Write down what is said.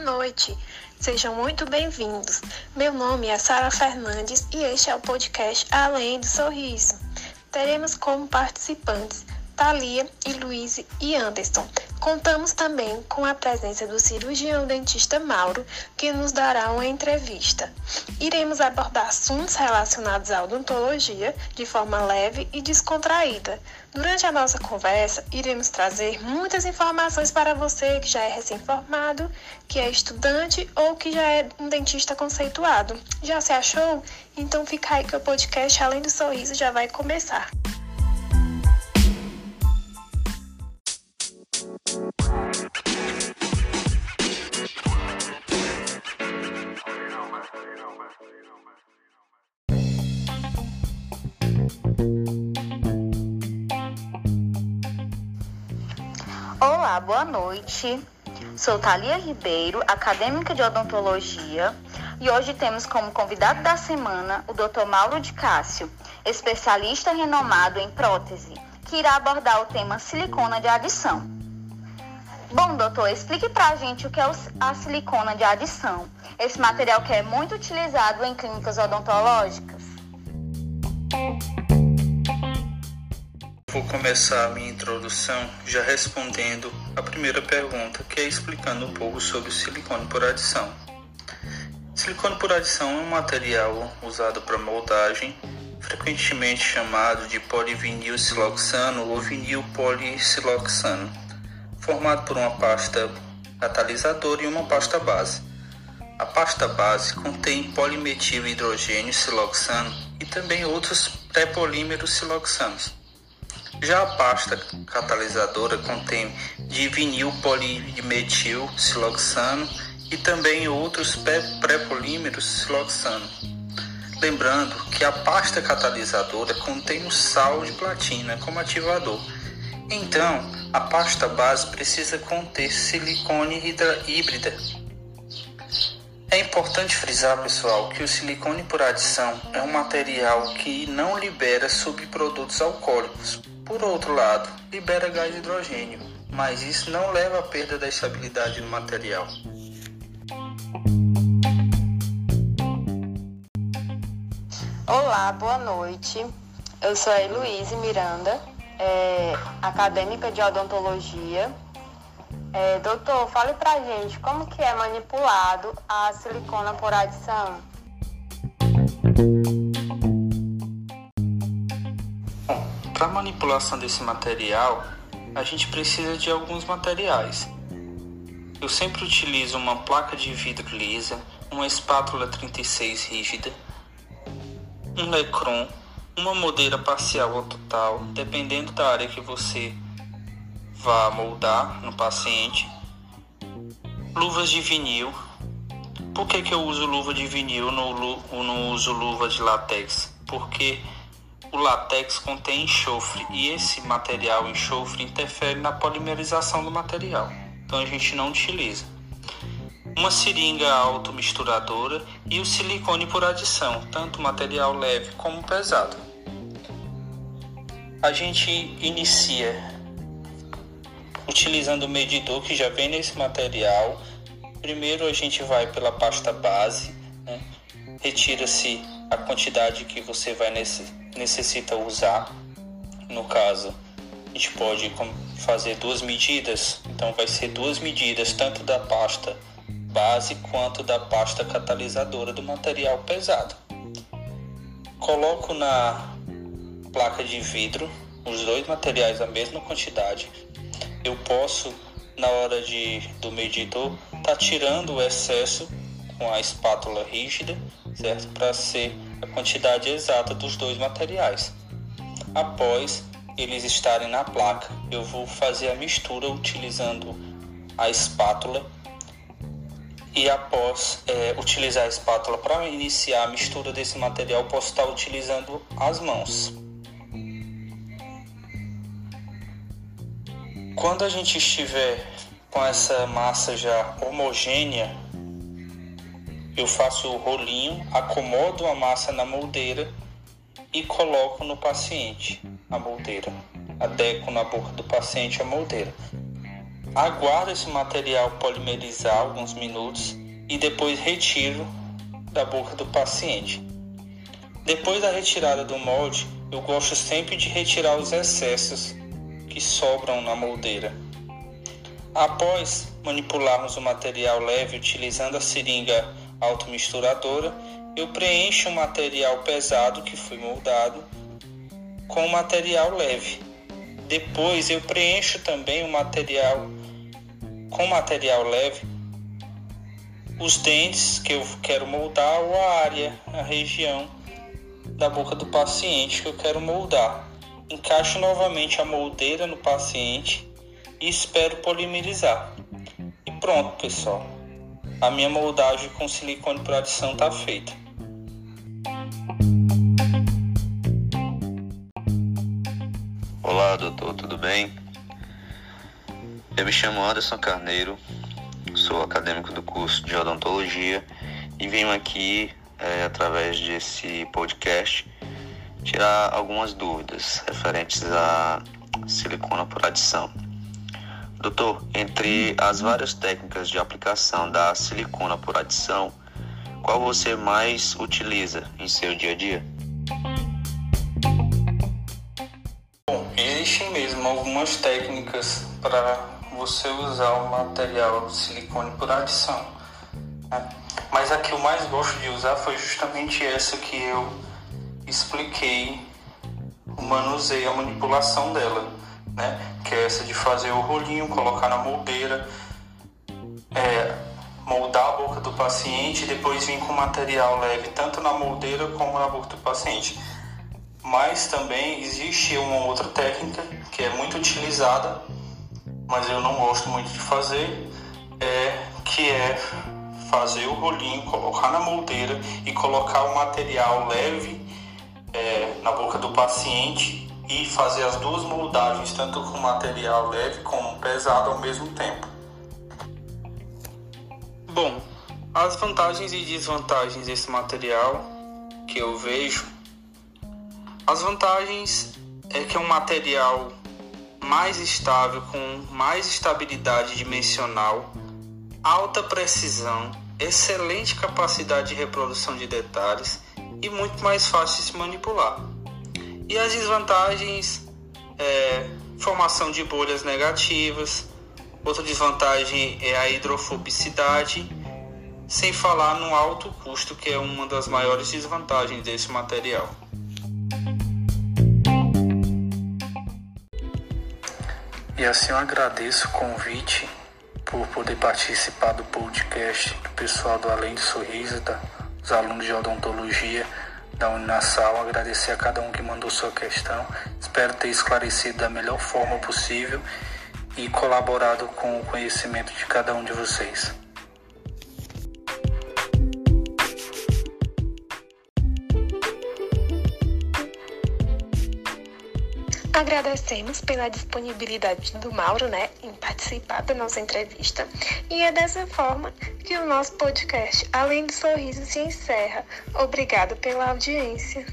noite. Sejam muito bem-vindos. Meu nome é Sara Fernandes e este é o podcast Além do Sorriso. Teremos como participantes Thalia e Luiz e Anderson. Contamos também com a presença do cirurgião dentista Mauro, que nos dará uma entrevista. Iremos abordar assuntos relacionados à odontologia de forma leve e descontraída. Durante a nossa conversa, iremos trazer muitas informações para você que já é recém-formado, que é estudante ou que já é um dentista conceituado. Já se achou? Então fica aí que o podcast Além do Sorriso já vai começar. Olá, boa noite. Sou Thalia Ribeiro, acadêmica de odontologia, e hoje temos como convidado da semana o Dr. Mauro de Cássio, especialista renomado em prótese, que irá abordar o tema silicona de adição. Bom, doutor, explique para a gente o que é a silicona de adição, esse material que é muito utilizado em clínicas odontológicas. Vou começar a minha introdução já respondendo a primeira pergunta, que é explicando um pouco sobre o silicone por adição. Silicone por adição é um material usado para moldagem, frequentemente chamado de polivinil siloxano ou vinil polisiloxano, formado por uma pasta catalisadora e uma pasta base. A pasta base contém polimetil hidrogênio siloxano e também outros pré-polímeros siloxanos. Já a pasta catalisadora contém divinil polimetil siloxano e também outros pré-polímeros siloxano. Lembrando que a pasta catalisadora contém o sal de platina como ativador. Então, a pasta base precisa conter silicone híbrida. É importante frisar, pessoal, que o silicone por adição é um material que não libera subprodutos alcoólicos, por outro lado, libera gás hidrogênio, mas isso não leva à perda da estabilidade do material. Olá, boa noite. Eu sou a Heloíse Miranda, é, acadêmica de odontologia. É, doutor, fale pra gente como que é manipulado a silicona por adição. Para manipulação desse material, a gente precisa de alguns materiais. Eu sempre utilizo uma placa de vidro lisa, uma espátula 36 rígida, um lecron, uma moldeira parcial ou total, dependendo da área que você vá moldar no paciente, luvas de vinil. Por que, que eu uso luva de vinil ou não uso luva de látex? Porque o látex contém enxofre e esse material enxofre interfere na polimerização do material, então a gente não utiliza. Uma seringa automisturadora e o silicone por adição, tanto material leve como pesado. A gente inicia utilizando o medidor que já vem nesse material. Primeiro a gente vai pela pasta base, né? retira-se a quantidade que você vai nesse necessita usar. No caso, a gente pode fazer duas medidas, então vai ser duas medidas tanto da pasta base quanto da pasta catalisadora do material pesado. Coloco na placa de vidro os dois materiais a mesma quantidade. Eu posso na hora de do medidor tá tirando o excesso com a espátula rígida, certo? Para ser a quantidade exata dos dois materiais. Após eles estarem na placa, eu vou fazer a mistura utilizando a espátula e após é, utilizar a espátula para iniciar a mistura desse material, posso estar utilizando as mãos. Quando a gente estiver com essa massa já homogênea, eu faço o rolinho, acomodo a massa na moldeira e coloco no paciente a moldeira. Adequo na boca do paciente a moldeira. aguardo esse material polimerizar alguns minutos e depois retiro da boca do paciente. Depois da retirada do molde, eu gosto sempre de retirar os excessos que sobram na moldeira. Após manipularmos o material leve utilizando a seringa automisturadora, eu preencho o material pesado que foi moldado com o material leve. Depois eu preencho também o material com material leve os dentes que eu quero moldar ou a área, a região da boca do paciente que eu quero moldar. Encaixo novamente a moldeira no paciente e espero polimerizar. E pronto, pessoal. A minha moldagem com silicone por adição está feita. Olá, doutor, tudo bem? Eu me chamo Anderson Carneiro, sou acadêmico do curso de odontologia e venho aqui, é, através desse podcast, tirar algumas dúvidas referentes a silicona por adição. Doutor, entre as várias técnicas de aplicação da silicona por adição, qual você mais utiliza em seu dia a dia? Bom, existem mesmo algumas técnicas para você usar o material silicone por adição. Né? Mas a que eu mais gosto de usar foi justamente essa que eu expliquei o manuseio, a manipulação dela né? Que é essa de fazer o rolinho, colocar na moldeira, é, moldar a boca do paciente e depois vir com material leve tanto na moldeira como na boca do paciente. Mas também existe uma outra técnica que é muito utilizada, mas eu não gosto muito de fazer, é, que é fazer o rolinho, colocar na moldeira e colocar o material leve é, na boca do paciente e fazer as duas moldagens, tanto com material leve como pesado ao mesmo tempo. Bom, as vantagens e desvantagens desse material que eu vejo. As vantagens é que é um material mais estável, com mais estabilidade dimensional, alta precisão, excelente capacidade de reprodução de detalhes e muito mais fácil de se manipular. E as desvantagens é formação de bolhas negativas. Outra desvantagem é a hidrofobicidade, sem falar no alto custo, que é uma das maiores desvantagens desse material. E assim eu agradeço o convite por poder participar do podcast do pessoal do Além de Sorriso, tá? os alunos de odontologia da Uninasal, agradecer a cada um que mandou sua questão. Espero ter esclarecido da melhor forma possível e colaborado com o conhecimento de cada um de vocês. Agradecemos pela disponibilidade do Mauro, né, em participar da nossa entrevista. E é dessa forma que o nosso podcast, Além do Sorriso, se encerra. Obrigado pela audiência.